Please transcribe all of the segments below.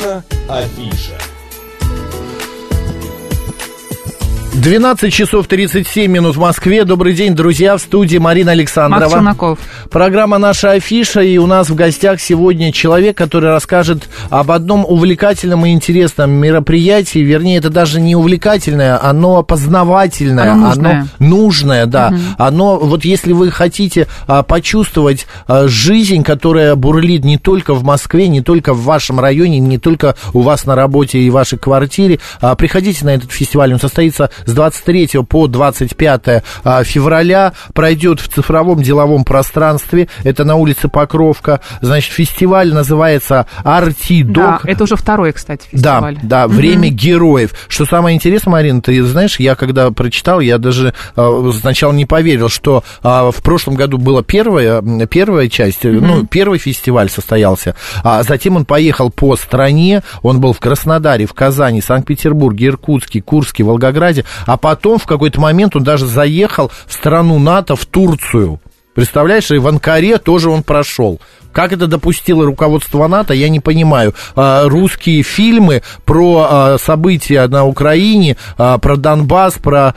Наша афиша. 12 часов 37 минут в Москве. Добрый день, друзья, в студии Марина Александрова. Макс Челноков. Программа «Наша афиша», и у нас в гостях сегодня человек, который расскажет об одном увлекательном и интересном мероприятии. Вернее, это даже не увлекательное, оно познавательное, Оно нужное. нужное, да. Оно, вот если вы хотите а, почувствовать а, жизнь, которая бурлит не только в Москве, не только в вашем районе, не только у вас на работе и в вашей квартире, а, приходите на этот фестиваль. Он состоится с 23 по 25 а, февраля, пройдет в цифровом деловом пространстве, это на улице Покровка. Значит, фестиваль называется «Артидок». Да, это уже второй, кстати, фестиваль. Да, да, время героев. Что самое интересное, Марина, ты знаешь, я когда прочитал, я даже э, сначала не поверил, что э, в прошлом году была первая, первая часть, э, ну, первый фестиваль состоялся, а затем он поехал по стране, он был в Краснодаре, в Казани, Санкт-Петербурге, Иркутске, Курске, Волгограде, а потом в какой-то момент он даже заехал в страну НАТО, в Турцию. Представляешь, и в Анкаре тоже он прошел. Как это допустило руководство НАТО, я не понимаю. А, русские фильмы про а, события на Украине, а, про Донбасс, про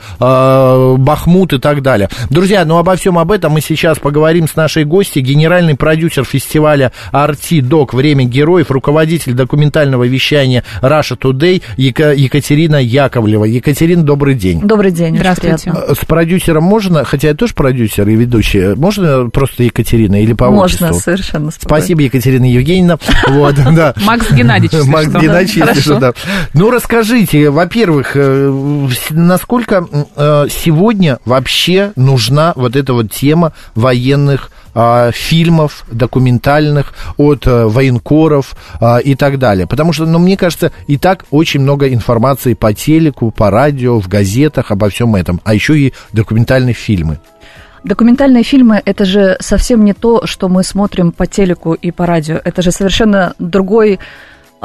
Бахмут и так далее. Друзья, ну обо всем об этом мы сейчас поговорим с нашей гостью, генеральный продюсер фестиваля Арти Док «Время героев», руководитель документального вещания Russia Today Ека- Екатерина Яковлева. Екатерина, добрый день. Добрый день. Здравствуйте. С продюсером можно, хотя я тоже продюсер и ведущий, можно просто Екатерина или по Можно, отчеству? совершенно спокойно. Спасибо, Екатерина Евгеньевна. Вот, да. Макс Геннадьевич, Макс. Геннадьевич, если что, да. Ну, расскажите, во-первых, э, насколько э, сегодня вообще нужна вот эта вот тема военных а, фильмов документальных от э, военкоров а, и так далее. Потому что, ну, мне кажется, и так очень много информации по телеку, по радио, в газетах обо всем этом. А еще и документальные фильмы. Документальные фильмы – это же совсем не то, что мы смотрим по телеку и по радио. Это же совершенно другой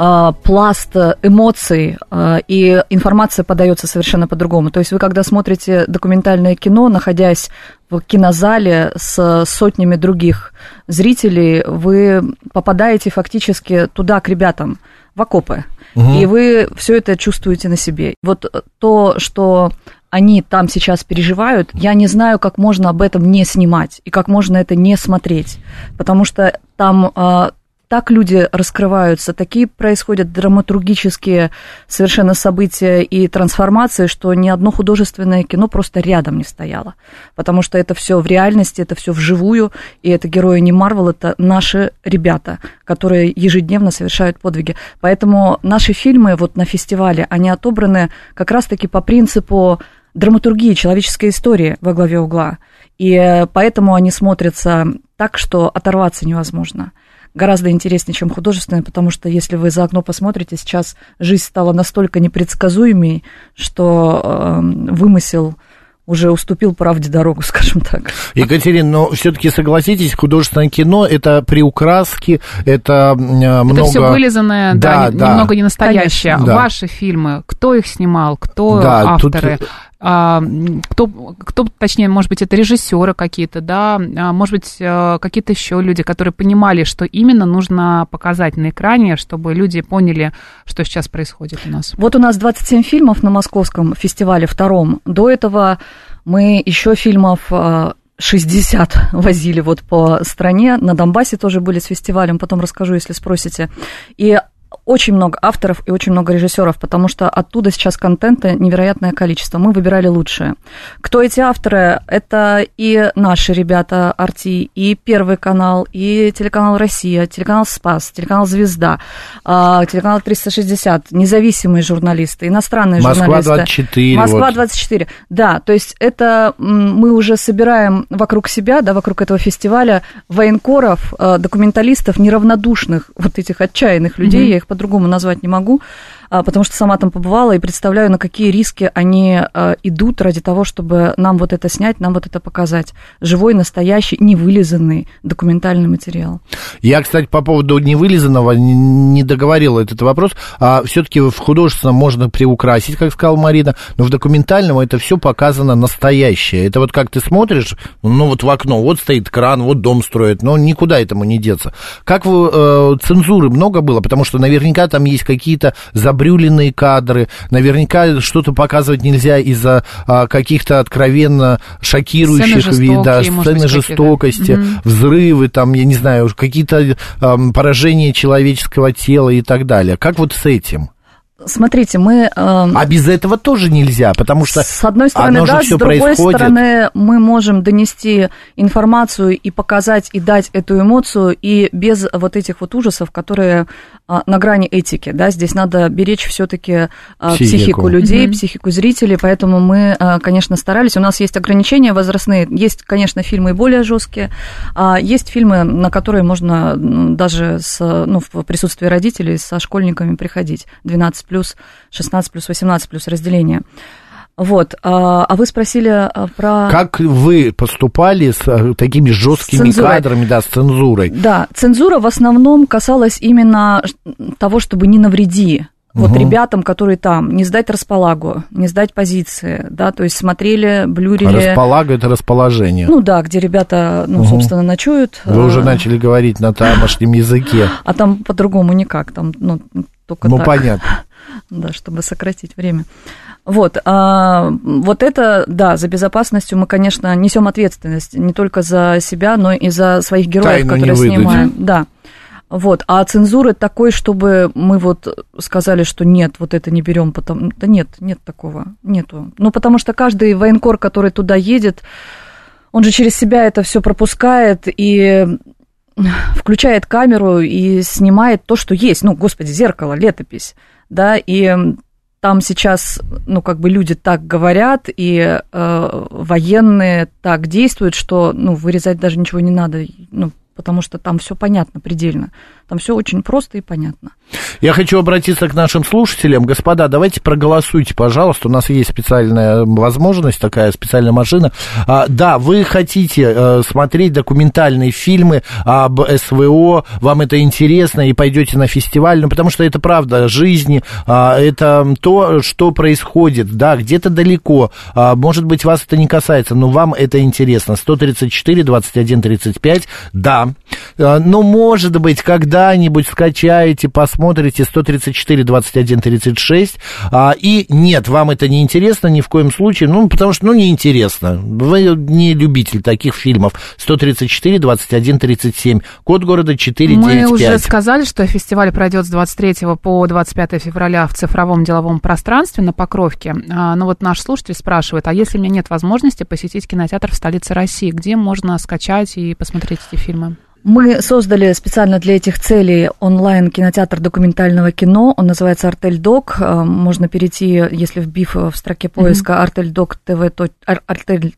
а, пласт э, эмоций, а, и информация подается совершенно по-другому. То есть вы, когда смотрите документальное кино, находясь в кинозале с сотнями других зрителей, вы попадаете фактически туда, к ребятам, в окопы. И вы все это чувствуете на себе. Вот то, что они там сейчас переживают, я не знаю, как можно об этом не снимать и как можно это не смотреть, потому что там а, так люди раскрываются, такие происходят драматургические совершенно события и трансформации, что ни одно художественное кино просто рядом не стояло, потому что это все в реальности, это все вживую, и это герои не Марвел, это наши ребята, которые ежедневно совершают подвиги. Поэтому наши фильмы вот на фестивале, они отобраны как раз-таки по принципу драматургии человеческой истории во главе угла. И э, поэтому они смотрятся так, что оторваться невозможно. Гораздо интереснее, чем художественные, потому что если вы за окно посмотрите, сейчас жизнь стала настолько непредсказуемой, что э, вымысел уже уступил правде дорогу, скажем так. Екатерина, но все-таки согласитесь, художественное кино это приукраски, это э, много... Это все вылизанное, да, Да, да. немного не настоящее. Конечно. Да. Ваши фильмы, кто их снимал, кто Да, тут- авторы, а, м, кто, кто, точнее, может быть, это режиссеры какие-то, да, а, может быть, э, какие-то еще люди, которые понимали, что именно нужно показать на экране, чтобы люди поняли, что сейчас происходит у нас. Вот у нас 27 фильмов на московском фестивале втором. До этого мы еще фильмов э, 60 возили вот по стране. На Донбассе тоже были с фестивалем, потом расскажу, если спросите. И очень много авторов и очень много режиссеров, потому что оттуда сейчас контента невероятное количество. Мы выбирали лучшее. Кто эти авторы? Это и наши ребята Арти, и Первый канал, и телеканал Россия, телеканал Спас, телеканал Звезда, а, телеканал 360, независимые журналисты, иностранные Москва журналисты. 24. Москва вот. 24. Да, то есть это мы уже собираем вокруг себя, да, вокруг этого фестиваля военкоров, э, документалистов, неравнодушных, вот этих отчаянных людей, Мгм. я их по-другому назвать не могу, потому что сама там побывала и представляю, на какие риски они а, идут ради того, чтобы нам вот это снять, нам вот это показать. Живой, настоящий, невылизанный документальный материал. Я, кстати, по поводу невылизанного не договорил этот вопрос. А все-таки в художественном можно приукрасить, как сказала Марина, но в документальном это все показано настоящее. Это вот как ты смотришь, ну вот в окно, вот стоит кран, вот дом строят, но никуда этому не деться. Как вы, э, цензуры много было, потому что наверняка там есть какие-то забрюленные кадры, наверняка что-то показывать нельзя из-за а, каких-то откровенно шокирующих видов, сцены жестокости, угу. взрывы, там, я не знаю, какие-то а, поражения человеческого тела и так далее. Как вот с этим? Смотрите, мы... Э, а без этого тоже нельзя, потому что... С одной стороны, да, с другой происходит... стороны, мы можем донести информацию и показать, и дать эту эмоцию, и без вот этих вот ужасов, которые а, на грани этики, да, здесь надо беречь все-таки а, психику. психику людей, mm-hmm. психику зрителей, поэтому мы, а, конечно, старались. У нас есть ограничения возрастные, есть, конечно, фильмы более жесткие, а есть фильмы, на которые можно даже с, ну, в присутствии родителей со школьниками приходить, 12 плюс, 16 плюс, 18 плюс разделение. Вот. А, а вы спросили а, про... Как вы поступали с а, такими жесткими кадрами, да, с цензурой? Да, цензура в основном касалась именно того, чтобы не навреди вот угу. ребятам, которые там, не сдать располагу, не сдать позиции, да, то есть смотрели, блюрили. Располага – это расположение. Ну да, где ребята, ну, угу. собственно, ночуют. Вы уже начали говорить на тамошнем языке. А там по-другому никак, там, ну, только Ну, так. понятно. Да, чтобы сократить время. Вот, а, вот это, да, за безопасностью мы, конечно, несем ответственность не только за себя, но и за своих героев, Тайну которые снимаем. Да. Вот, а цензуры такой, чтобы мы вот сказали, что нет, вот это не берем, потому да нет, нет такого, нету. Ну, потому что каждый военкор, который туда едет, он же через себя это все пропускает и включает камеру и снимает то, что есть. Ну, господи, зеркало, летопись, да, и там сейчас, ну, как бы люди так говорят, и э, военные так действуют, что, ну, вырезать даже ничего не надо, ну, потому что там все понятно предельно. Там все очень просто и понятно. Я хочу обратиться к нашим слушателям. Господа, давайте проголосуйте, пожалуйста. У нас есть специальная возможность, такая специальная машина. А, да, вы хотите а, смотреть документальные фильмы об СВО, вам это интересно, и пойдете на фестиваль, ну, потому что это правда, жизнь, а, это то, что происходит, да, где-то далеко. А, может быть, вас это не касается, но вам это интересно. 134, 21, 35, да. А, но, может быть, когда когда-нибудь скачаете, посмотрите 134, 21, 36, а, и нет, вам это не интересно ни в коем случае, ну, потому что, ну, неинтересно. Вы не любитель таких фильмов. 134, 21, 37, код города 495. Мы уже сказали, что фестиваль пройдет с 23 по 25 февраля в цифровом деловом пространстве на Покровке. А, ну, вот наш слушатель спрашивает, а если у меня нет возможности посетить кинотеатр в столице России, где можно скачать и посмотреть эти фильмы? Мы создали специально для этих целей онлайн-кинотеатр документального кино. Он называется Артель Док. Э, можно перейти, если вбив в строке поиска mm-hmm. Артель Док ТВ, Артель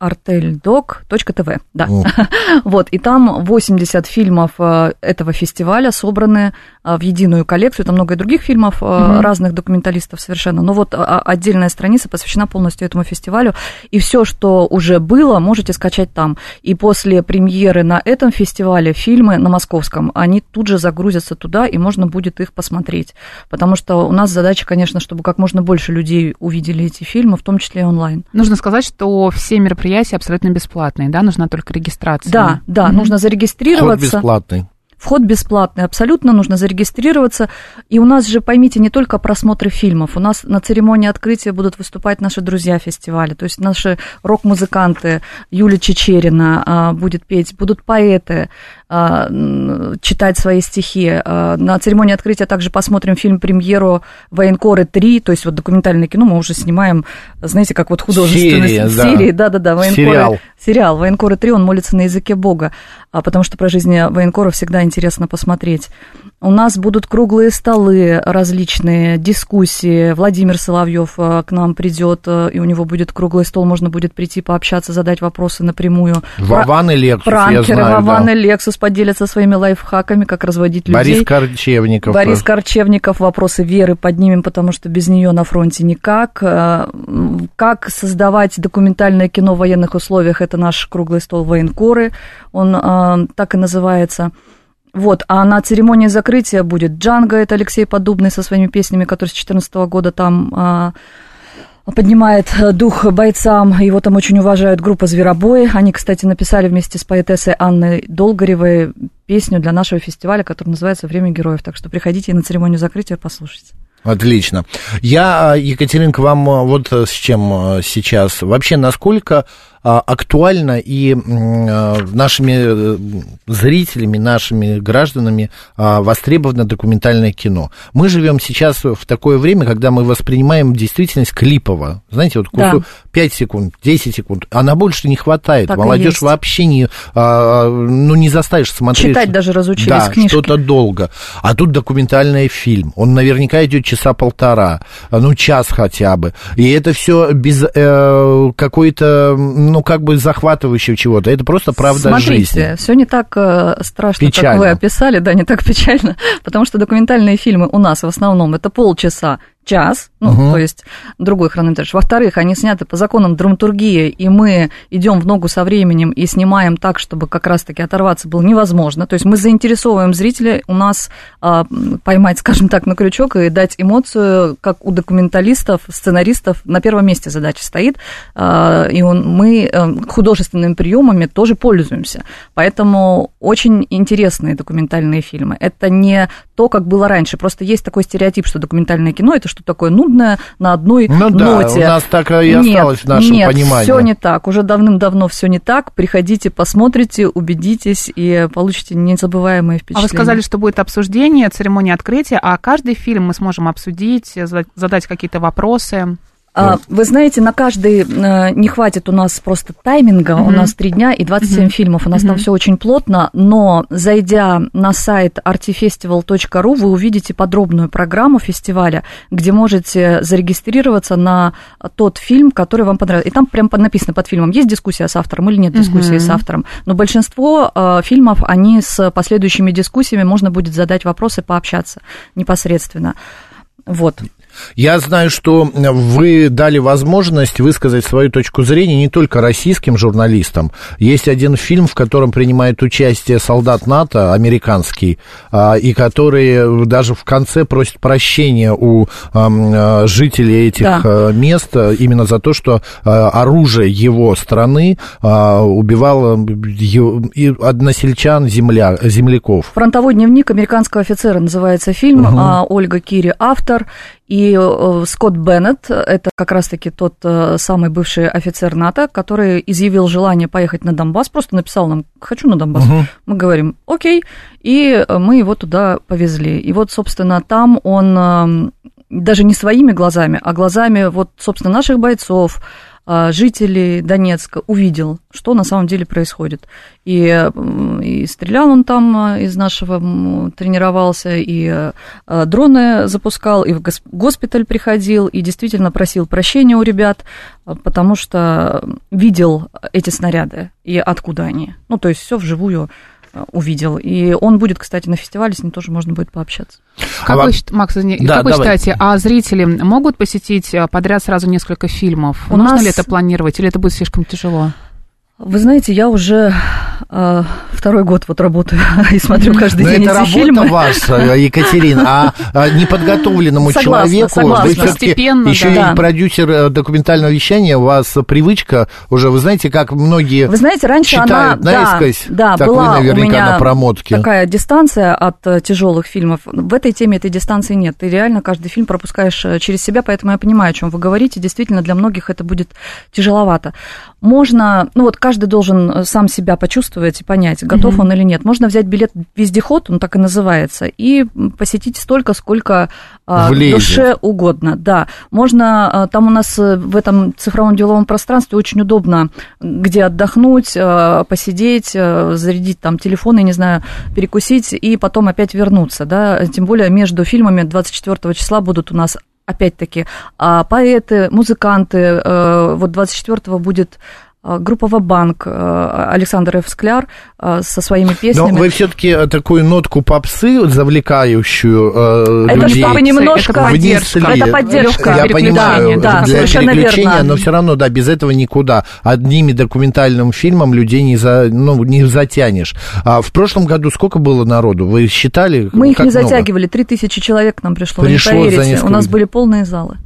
arteldoc.tv, да. вот, и там 80 фильмов э, этого фестиваля собраны э, в единую коллекцию. Там много и других фильмов mm-hmm. разных документалистов совершенно. Но вот а, отдельная страница посвящена полностью этому фестивалю. И все, что уже было, можете скачать там. И после премьеры на этом фестивале фильмы на московском, они тут же загрузятся туда, и можно будет их посмотреть. Потому что у нас задача, конечно, чтобы как можно больше людей увидели эти фильмы, в том числе и онлайн. Нужно сказать, что все мероприятия абсолютно бесплатные, да? Нужна только регистрация. Да, да, mm-hmm. нужно зарегистрироваться. Вход бесплатный. Вход бесплатный, абсолютно нужно зарегистрироваться. И у нас же, поймите, не только просмотры фильмов. У нас на церемонии открытия будут выступать наши друзья фестиваля, то есть наши рок-музыканты, Юлия Чечерина а, будет петь, будут поэты, читать свои стихи. А, на церемонии открытия также посмотрим фильм-премьеру «Военкоры 3», то есть вот документальное кино мы уже снимаем, знаете, как вот художественные серии, серии, да-да-да, «Военкоры». Сериал. Сериал «Военкоры 3», он молится на языке Бога, потому что про жизнь военкоров всегда интересно посмотреть. У нас будут круглые столы различные, дискуссии. Владимир Соловьев к нам придет, и у него будет круглый стол, можно будет прийти пообщаться, задать вопросы напрямую. Вован и Лексус, Пранкеры, я знаю, Вован да. и Лексус поделятся своими лайфхаками, как разводить людей. Борис Корчевников. Борис Корчевников, вопросы веры поднимем, потому что без нее на фронте никак. Э, Как создавать документальное кино в военных условиях, это наш круглый стол военкоры, он э, так и называется. Вот, а на церемонии закрытия будет Джанго, это Алексей Подубный со своими песнями, который с 2014 года там а, поднимает дух бойцам, его там очень уважают группа «Зверобой». Они, кстати, написали вместе с поэтессой Анной Долгоревой песню для нашего фестиваля, который называется «Время героев». Так что приходите на церемонию закрытия послушайте. Отлично. Я, а, Екатерин, к вам а, вот с чем сейчас. Вообще, насколько актуально и а, нашими э, зрителями, нашими гражданами а, востребовано документальное кино. Мы живем сейчас в такое время, когда мы воспринимаем действительность клипово. Знаете, вот Да. кусок 5 секунд, 10 секунд, а на больше не хватает. Так Молодежь вообще не, а, ну, не заставишь смотреть. Читать даже разучились да, книжки. что-то долго. А тут документальный фильм. Он наверняка идет часа полтора, ну, час хотя бы. И это все без э, какой-то, ну, как бы захватывающего чего-то. Это просто правда Смотрите, жизни. все не так э, страшно, Печально. как вы описали, да, не так печально, потому что документальные фильмы у нас в основном это полчаса, час, ну, Мгм. то есть другой хронометраж. Во-вторых, они сняты по законам драматургии, и мы идем в ногу со временем и снимаем так, чтобы как раз-таки оторваться было невозможно. То есть мы заинтересовываем зрителя, у нас а, поймать, скажем так, на крючок и дать эмоцию, как у документалистов, сценаристов, на первом месте задача стоит, а, и он, мы э, художественными приемами тоже пользуемся. Поэтому очень интересные документальные фильмы. Это не то, как было раньше. Просто есть такой стереотип, что документальное кино это что такое нудное на одной Ну да, ноте. у нас так и осталось нет, в нашем нет, понимании. все не так. Уже давным-давно все не так. Приходите, посмотрите, убедитесь и получите незабываемые А впечатления. вы сказали, что будет обсуждение, церемония открытия, а каждый фильм мы сможем обсудить, задать какие-то вопросы. А, Вы знаете, на каждый э, не хватит у нас просто тайминга. У Мгм. нас три дня и 27 Мгм. фильмов. У нас там Мгм. все очень плотно. Но зайдя на сайт artifestival.ru, вы увидите подробную программу фестиваля, где можете зарегистрироваться на тот фильм, который вам понравился. И там прям написано под фильмом, есть дискуссия с автором или нет дискуссии Мгм. с автором. Но большинство э, фильмов, они с последующими дискуссиями, можно будет задать вопросы, пообщаться непосредственно. Вот. Я знаю, что вы дали возможность высказать свою точку зрения не только российским журналистам. Есть один фильм, в котором принимает участие солдат НАТО, американский, а, и который даже в конце просит прощения у ам, а, жителей этих Да. мест именно за то, что оружие его страны а, убивало односельчан, земля, земляков. Фронтовой дневник американского офицера называется фильм. А, Ольга Кири автор. И э, Скотт Беннет, это как раз-таки тот э, самый бывший офицер НАТО, который изъявил желание поехать на Донбасс, просто написал нам «хочу на Донбасс». Мгм. Мы говорим «окей», и э, мы его туда повезли. И вот, собственно, там он эм, даже не своими глазами, а глазами вот, собственно, наших бойцов, жителей Донецка увидел, что на самом деле происходит. И, и стрелял он там а, из нашего, тренировался, и а, дроны запускал, и в гос- госпиталь приходил, и действительно просил прощения у ребят, потому что видел эти снаряды и откуда они. Ну, то есть все вживую увидел. И он будет, кстати, на фестивале, с ним тоже можно будет пообщаться. Как А вы, Макс, извини, Да, как вы считаете, а зрители могут посетить э, подряд сразу несколько фильмов? У Нужно нас- ли это планировать, или это будет слишком тяжело? Вы знаете, я уже а, второй год вот работаю и смотрю каждый Но день это эти работа фильмы. ваша, Екатерина, а, а неподготовленному Согласна, человеку согласна. вы все-таки Постепенно, еще да. и продюсер э, документального вещания, у вас привычка уже, вы знаете, как многие Вы знаете, раньше она, читают да, наискось, да, так была вы наверняка у меня на промотке. такая дистанция от тяжелых фильмов. В этой теме этой дистанции нет. Ты реально каждый фильм пропускаешь э, через себя, поэтому я понимаю, о чем вы говорите. Действительно, для многих это будет тяжеловато. Можно, ну вот каждый должен сам себя почувствовать и понять, готов mm-hmm. он или нет. Можно взять билет вездеход, он так и называется, и посетить столько, сколько а, душе угодно. Да, можно, а, там у нас э, в этом цифровом деловом пространстве очень удобно, где отдохнуть, а, посидеть, зарядить там телефон, я не знаю, перекусить и потом опять вернуться, да, тем более между фильмами 24 числа будут у нас опять-таки, поэты, музыканты. Э, вот 24-го будет группа Вабанк, э, Александр Ф. Скляр э, со своими песнями. Но вы все-таки такую нотку попсы, завлекающую это людей, это немножко внесли. Это поддержка. Я понимаю, да, для переключения, верно. но все равно, да, без этого никуда. Одними документальным фильмом людей не, за, ну, не затянешь. А в прошлом году сколько было народу? Вы считали? Мы их не много? затягивали. Три тысячи человек к нам пришло, пришло не поверите. Несколько... У нас были полные залы.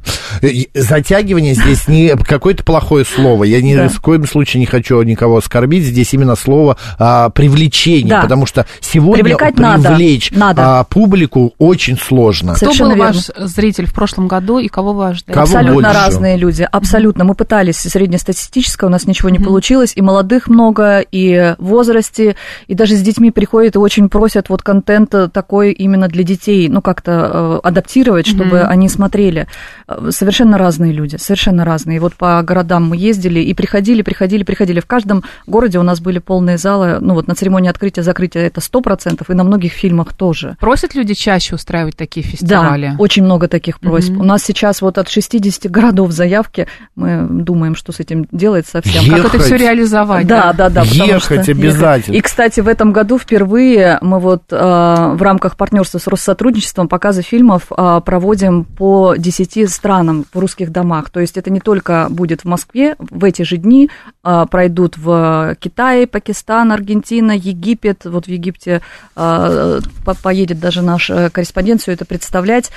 Затягивание здесь не какое-то плохое слово. Я ни в коем случае не хочу никого оскорбить. Здесь именно слово а, привлечение, да. потому что сегодня Привлекать привлечь надо. А, публику очень сложно. Кто был верно. ваш зритель в прошлом году и кого вы ожидаете? Кого абсолютно больше? разные люди, абсолютно. Мы пытались среднестатистическое, у нас ничего не mm-hmm. получилось, и молодых много, и в возрасте, и даже с детьми приходят и очень просят вот контент такой именно для детей, ну как-то э, адаптировать, чтобы mm-hmm. они смотрели. Совершенно разные люди, совершенно разные. И вот по городам мы ездили и приходили, приходили приходили. В каждом городе у нас были полные залы. Ну вот на церемонии открытия, закрытия это сто процентов, и на многих фильмах тоже. Просят люди чаще устраивать такие фестивали? Да, очень много таких просьб. Mm-hmm. У нас сейчас вот от 60 городов заявки. Мы думаем, что с этим делать совсем. Ехать. Как это все реализовать? Да, да, да. Ехать что, обязательно. И, кстати, в этом году впервые мы вот э, в рамках партнерства с Россотрудничеством показы фильмов э, проводим по 10 странам в русских домах. То есть это не только будет в Москве в эти же дни, а, пройдут в Китай, Пакистан, Аргентина, Египет. Вот в Египте а, поедет даже наш э, корреспондент все это представлять.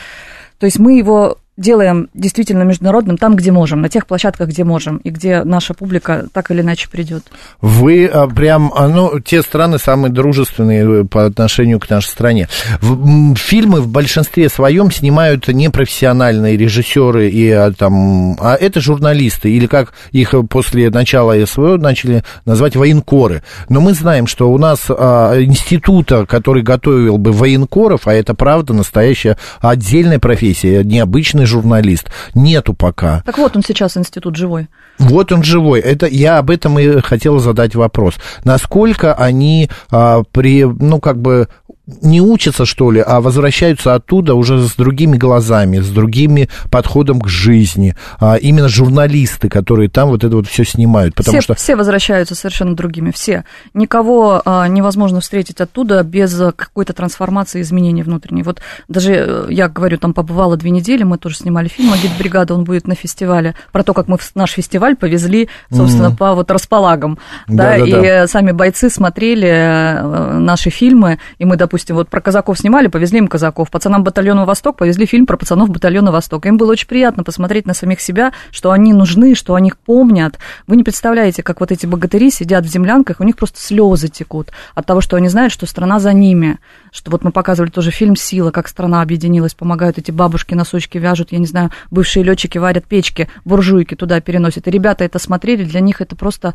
То есть мы его делаем действительно международным там, где можем, на тех площадках, где можем, и где наша публика так или иначе придет. Вы а, прям, а, ну, те страны самые дружественные э, по отношению к нашей стране. Фильмы в большинстве своем снимают непрофессиональные режиссеры, и, а, там, а это журналисты, или как их после начала СВО начали называть военкоры. Но мы знаем, что у нас института, который готовил бы военкоров, а это правда настоящая отдельная профессия, необычная профессиональный журналист. Нету пока. Так вот он сейчас институт живой. Вот он живой. Это я об этом и хотел задать вопрос. Насколько они а, при, ну как бы не учатся, что ли, а возвращаются оттуда уже с другими глазами, с другими подходом к жизни. А именно журналисты, которые там вот это вот все снимают. Потому все, что... все возвращаются совершенно другими, все. Никого а, невозможно встретить оттуда без какой-то трансформации, изменений внутренней. Вот даже, э, я говорю, там побывала две недели, мы тоже снимали фильм «Агит-бригада», он будет на фестивале, про то, как мы наш фестиваль повезли, собственно, mm-hmm. по вот располагам. Да, да, да, и да. сами бойцы смотрели э, наши фильмы, и мы, допустим, допустим, вот про казаков снимали, повезли им казаков, пацанам батальона Восток повезли фильм про пацанов батальона Восток. Им было очень приятно посмотреть на самих себя, что они нужны, что о них помнят. Вы не представляете, как вот эти богатыри сидят в землянках, у них просто слезы текут от того, что они знают, что страна за ними. Что вот мы показывали тоже фильм «Сила», как страна объединилась, помогают эти бабушки, носочки вяжут, я не знаю, бывшие летчики варят печки, буржуйки туда переносят. И ребята это смотрели, для них это просто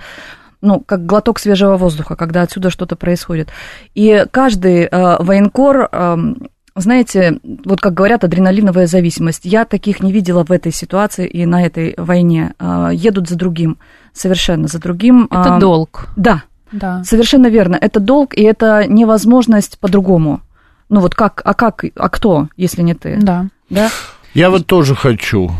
ну, как глоток свежего воздуха, когда отсюда что-то происходит. И каждый э, военкор, э, знаете, вот как говорят, адреналиновая зависимость. Я таких не видела в этой ситуации и на этой войне. Э, едут за другим, совершенно за другим. Это э, долг. Да, да, совершенно верно. Это долг, и это невозможность по-другому. Ну вот как, а как, а кто, если не ты? Да. Да? Я вот тоже хочу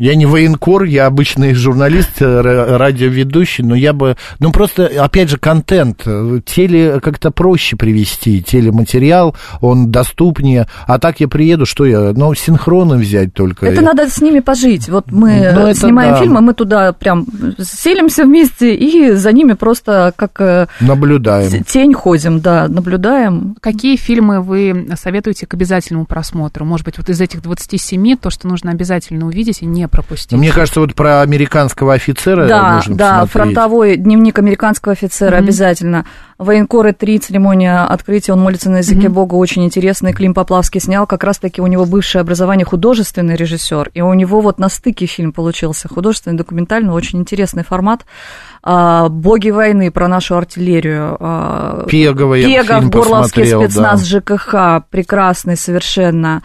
я не военкор, я обычный журналист, э, радиоведущий, но я бы... Ну, просто, опять же, контент. Теле как-то проще привести, телематериал, он доступнее. А так я приеду, что я... Ну, синхроны взять только. Это надо с ними пожить. Вот мы ну, снимаем да. фильмы, мы туда прям селимся вместе и за ними просто как... Э, наблюдаем. Тень ходим, да, наблюдаем. Какие фильмы вы советуете к обязательному просмотру? Может быть, вот из этих 27 то, что нужно обязательно увидеть и не пропустить. Мне кажется, вот про американского офицера да, нужно да, посмотреть. фронтовой дневник американского офицера Мгм. обязательно. Военкоры 3, церемония открытия, он молится на языке Мгм. Бога, очень интересный. Клим Поплавский снял, как раз-таки у него бывшее образование художественный режиссер, и у него вот на стыке фильм получился, художественный, документальный, очень интересный формат. А, «Боги войны» про нашу артиллерию. а, Пегова Пегов, фильм Горловский посмотрел, спецназ да. ЖКХ, прекрасный совершенно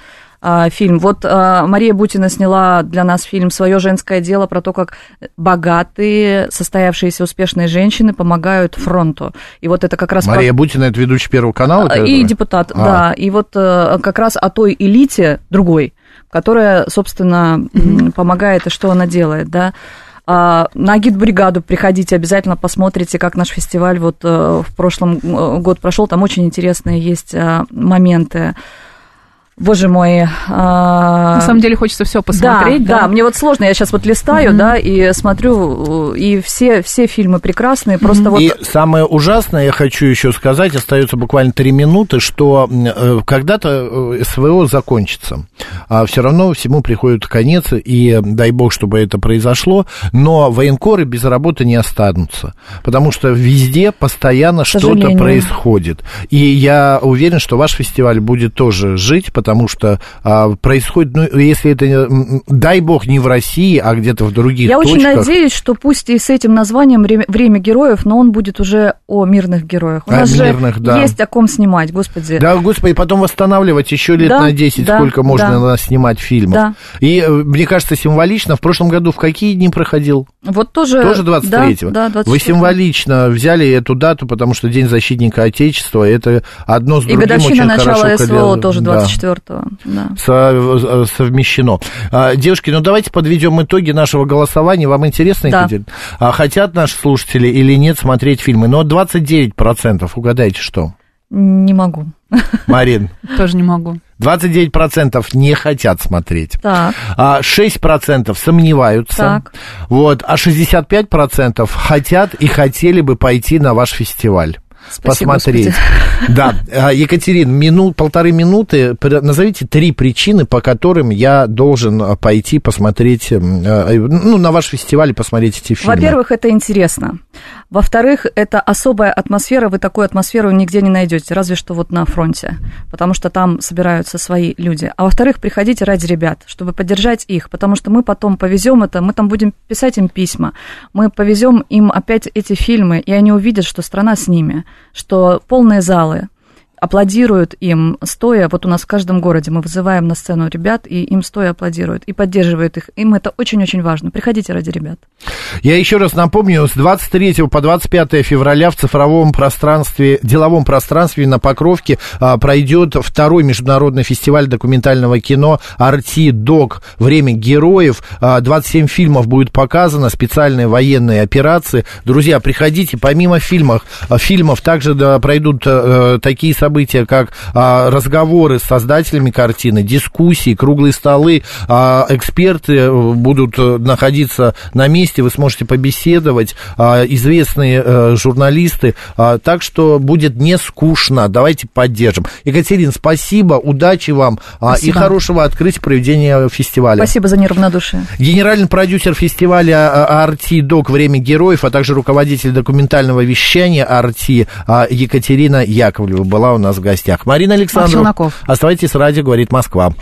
фильм. Вот а, Мария Бутина сняла для нас фильм «Свое женское дело» про то, как богатые, состоявшиеся успешные женщины помогают фронту. И вот это как раз... Мария Бутина, это ведущий Первого канала? про- ты И депутат, А. да. И вот э, как раз о той элите другой, которая, собственно, помогает и что она делает, да. А, на агитбригаду приходите, обязательно посмотрите, как наш фестиваль вот э, в прошлом э, год прошел. Там очень интересные есть а, моменты. Боже мой. а, На самом деле хочется все посмотреть, да, да? да, мне вот сложно, я сейчас вот листаю, Мгм. да, и смотрю, и все, все фильмы прекрасные, просто вот... И самое ужасное, я хочу еще сказать, остается буквально три минуты, что э, когда-то э, СВО закончится. А все равно всему приходит конец, и дай бог, чтобы это произошло, но военкоры без работы не останутся, потому что везде постоянно что-то происходит. И я уверен, что ваш фестиваль будет тоже жить, потому что а, происходит, ну, если это, дай бог, не в России, а где-то в других Я точках. очень надеюсь, что пусть и с этим названием «Время, время героев», но он будет уже о мирных героях. У о нас мирных, же да. есть о ком снимать, господи. Да, господи, потом восстанавливать еще лет да, на 10, да, сколько можно да. снимать фильмов. Да. И, э, мне кажется, символично, в прошлом году в какие дни проходил? Вот тоже... Тоже 23-го. Да, да, 24-го. Вы символично взяли эту дату, потому что День защитника Отечества, это одно с другим очень хорошо... И годовщина начала СВО тоже 24 четвертого. Да. Э, совмещено. А, девушки, ну давайте подведем итоги нашего голосования. Вам интересно, да. А хотят наши слушатели или нет смотреть фильмы? Ну, Но 29 процентов, угадайте, что? Не могу. Марин. Тоже не могу. 29% не хотят смотреть. Так. А 6% сомневаются. Так. Вот, а 65% хотят и хотели бы пойти на ваш фестиваль. Спасибо, посмотреть. Да, А, Екатерин, минут, полторы минуты. Назовите три причины, по которым я должен а, пойти посмотреть, э, ну, на ваш фестиваль и посмотреть эти фильмы. Во-первых, это интересно. Во-вторых, это особая атмосфера, вы такую атмосферу нигде не найдете, разве что вот на фронте, потому что там собираются свои люди. А во-вторых, приходите ради ребят, чтобы поддержать их, потому что мы потом повезем это, мы там будем писать им письма, мы повезем им опять эти фильмы, и они увидят, что страна с ними, что полные залы, аплодируют им стоя. Вот у нас в каждом городе мы вызываем на сцену ребят, и им стоя аплодируют, и поддерживают их. Им это очень-очень важно. Приходите ради ребят. Я еще раз напомню, с 23 по 25 февраля в цифровом пространстве, деловом пространстве на Покровке а, пройдет второй международный фестиваль документального кино «Арти Док. Время героев». А, 27 фильмов будет показано, специальные военные операции. Друзья, приходите, помимо фильмов, а, фильмов также да, пройдут а, такие события, как а, разговоры с создателями картины, дискуссии, круглые столы, а, эксперты э, будут э, находиться на месте, вы сможете побеседовать, а, известные э, журналисты, а, так что будет не скучно, давайте поддержим. Екатерина, спасибо, удачи вам а, и Спасибо. хорошего открытия проведения фестиваля. Спасибо за неравнодушие. Генеральный продюсер фестиваля а, «Арти Док. Время героев», а также руководитель документального вещания «Арти» а, Екатерина Яковлева была у нас в гостях. Марина Александровна, оставайтесь с радио «Говорит Москва».